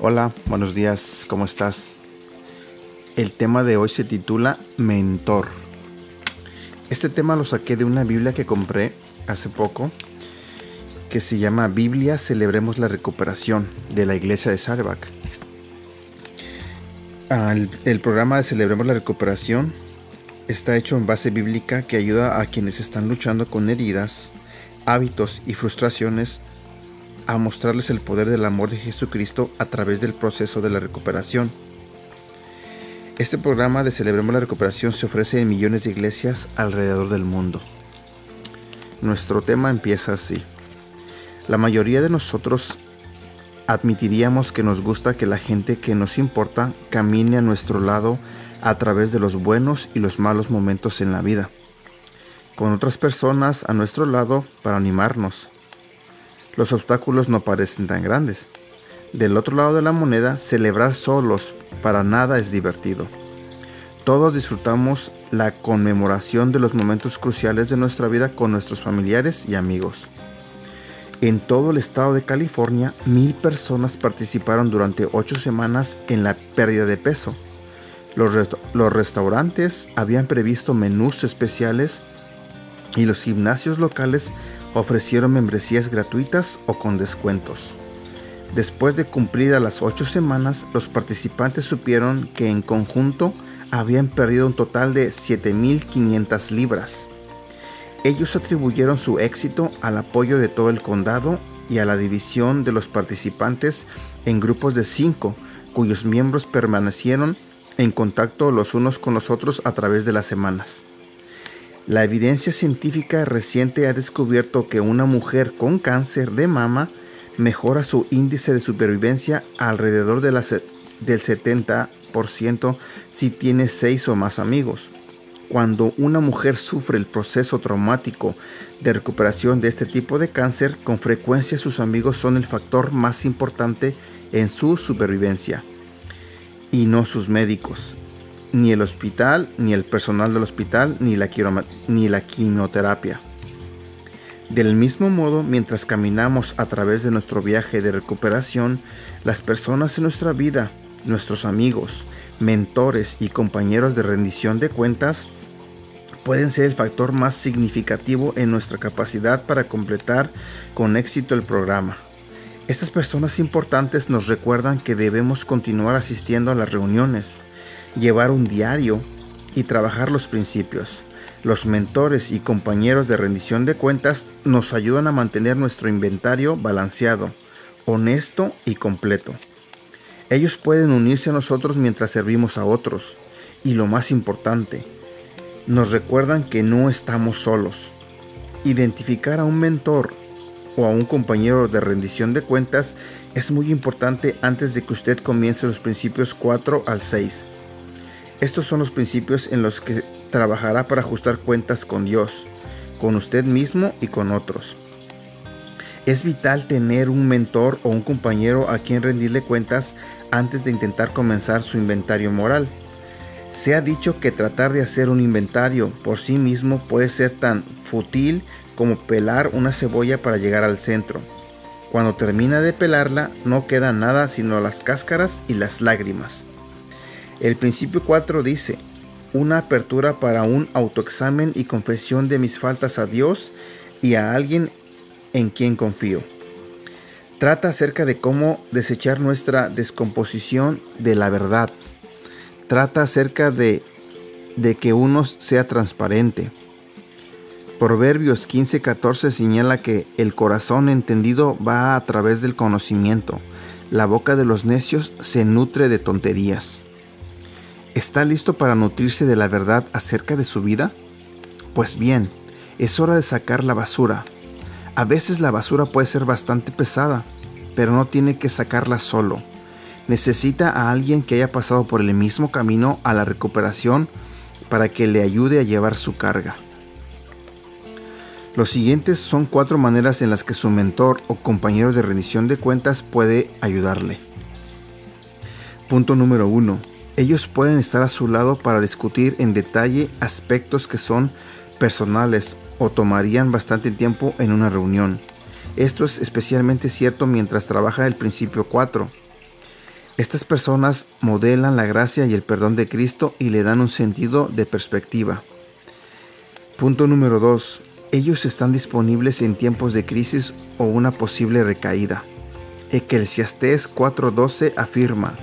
Hola, buenos días, ¿cómo estás? El tema de hoy se titula Mentor. Este tema lo saqué de una Biblia que compré hace poco que se llama Biblia Celebremos la Recuperación de la Iglesia de Sarebak. El, programa de Celebremos la Recuperación está hecho en base bíblica que ayuda a quienes están luchando con heridas, hábitos y frustraciones a mostrarles el poder del amor de Jesucristo a través del proceso de la recuperación. Este programa de Celebremos la Recuperación se ofrece en millones de iglesias alrededor del mundo. Nuestro tema empieza así. La mayoría de nosotros admitiríamos que nos gusta que la gente que nos importa camine a nuestro lado a través de los buenos y los malos momentos en la vida, con otras personas a nuestro lado para animarnos. Los obstáculos no parecen tan grandes. Del otro lado de la moneda, celebrar solos para nada es divertido. Todos disfrutamos la conmemoración de los momentos cruciales de nuestra vida con nuestros familiares y amigos. En todo el estado de California, mil personas participaron durante ocho semanas en la pérdida de peso. Los, restaurantes habían previsto menús especiales y los gimnasios locales ofrecieron membresías gratuitas o con descuentos. Después de cumplidas las ocho semanas, los participantes supieron que en conjunto habían perdido un total de 7.500 libras. Ellos atribuyeron su éxito al apoyo de todo el condado y a la división de los participantes en grupos de cinco, cuyos miembros permanecieron en contacto los unos con los otros a través de las semanas. La evidencia científica reciente ha descubierto que una mujer con cáncer de mama mejora su índice de supervivencia alrededor de del 70% si tiene seis o más amigos. Cuando una mujer sufre el proceso traumático de recuperación de este tipo de cáncer, con frecuencia sus amigos son el factor más importante en su supervivencia y no sus médicos, ni el hospital, ni el personal del hospital, ni la, ni la quimioterapia. Del mismo modo, mientras caminamos a través de nuestro viaje de recuperación, las personas en nuestra vida, nuestros amigos, mentores y compañeros de rendición de cuentas, pueden ser el factor más significativo en nuestra capacidad para completar con éxito el programa. Estas personas importantes nos recuerdan que debemos continuar asistiendo a las reuniones, llevar un diario y trabajar los principios. Los mentores y compañeros de rendición de cuentas nos ayudan a mantener nuestro inventario balanceado, honesto y completo. Ellos pueden unirse a nosotros mientras servimos a otros. Y lo más importante, nos recuerdan que no estamos solos. Identificar a un mentor o a un compañero de rendición de cuentas es muy importante antes de que usted comience los principios 4 al 6. Estos son los principios en los que trabajará para ajustar cuentas con Dios, con usted mismo y con otros. Es vital tener un mentor o un compañero a quien rendirle cuentas antes de intentar comenzar su inventario moral. Se ha dicho que tratar de hacer un inventario por sí mismo puede ser tan fútil como pelar una cebolla para llegar al centro. Cuando termina de pelarla no queda nada sino las cáscaras y las lágrimas. El principio 4 dice, una apertura para un autoexamen y confesión de mis faltas a Dios y a alguien en quien confío. Trata acerca de cómo desechar nuestra descomposición de la verdad trata acerca de, de que uno sea transparente. Proverbios 15:14 señala que el corazón entendido va a través del conocimiento. La boca de los necios se nutre de tonterías. ¿Está listo para nutrirse de la verdad acerca de su vida? Pues bien, es hora de sacar la basura. A veces la basura puede ser bastante pesada, pero no tiene que sacarla solo necesita a alguien que haya pasado por el mismo camino a la recuperación para que le ayude a llevar su carga. Los siguientes son cuatro maneras en las que su mentor o compañero de rendición de cuentas puede ayudarle. Punto número uno. Ellos pueden estar a su lado para discutir en detalle aspectos que son personales o tomarían bastante tiempo en una reunión. Esto es especialmente cierto mientras trabaja el principio 4, Estas personas modelan la gracia y el perdón de Cristo y le dan un sentido de perspectiva. Punto número 2. Ellos están disponibles en tiempos de crisis o una posible recaída. Eclesiastés 4:12 afirma,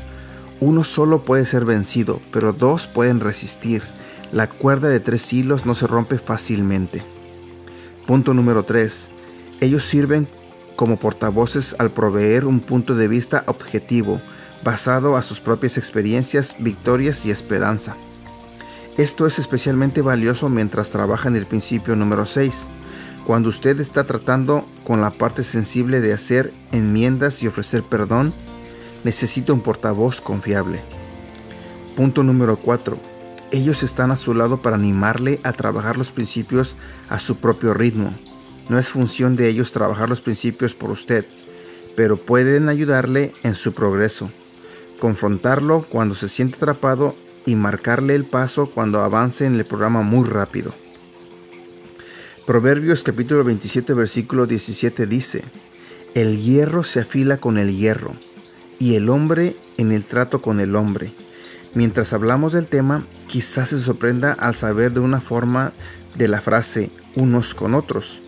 uno solo puede ser vencido, pero dos pueden resistir. La cuerda de tres hilos no se rompe fácilmente. Punto número 3. Ellos sirven como portavoces al proveer un punto de vista objetivo, basado a sus propias experiencias, victorias y esperanza. Esto es especialmente valioso mientras trabaja en el principio número 6, cuando usted está tratando con la parte sensible de hacer enmiendas y ofrecer perdón, necesita un portavoz confiable. Punto número 4. Ellos están a su lado para animarle a trabajar los principios a su propio ritmo. No es función de ellos trabajar los principios por usted, pero pueden ayudarle en su progreso, confrontarlo cuando se siente atrapado y marcarle el paso cuando avance en el programa muy rápido. Proverbios capítulo 27 versículo 17 dice, El hierro se afila con el hierro, y el hombre en el trato con el hombre. Mientras hablamos del tema, quizás se sorprenda al saber de una forma de la frase unos con otros.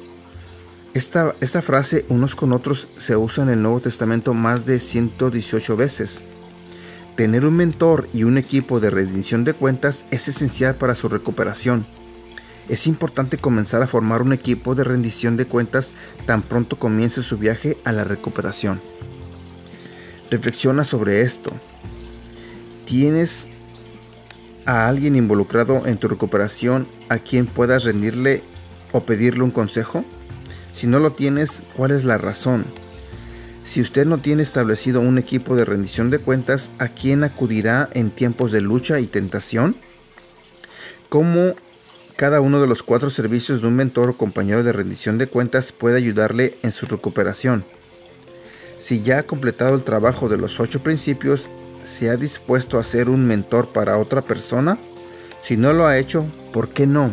Esta, esta frase unos con otros se usa en el Nuevo Testamento más de 118 veces. Tener un mentor y un equipo de rendición de cuentas es esencial para su recuperación. Es importante comenzar a formar un equipo de rendición de cuentas tan pronto comience su viaje a la recuperación. Reflexiona sobre esto. ¿Tienes a alguien involucrado en tu recuperación a quien puedas rendirle o pedirle un consejo? Si no lo tienes, ¿cuál es la razón? Si usted no tiene establecido un equipo de rendición de cuentas, ¿a quién acudirá en tiempos de lucha y tentación? ¿Cómo cada uno de los cuatro servicios de un mentor o compañero de rendición de cuentas puede ayudarle en su recuperación? Si ya ha completado el trabajo de los ocho principios, ¿se ha dispuesto a ser un mentor para otra persona? Si no lo ha hecho, ¿por qué no?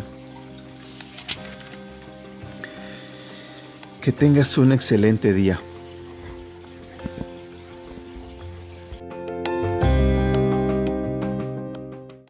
Que tengas un excelente día.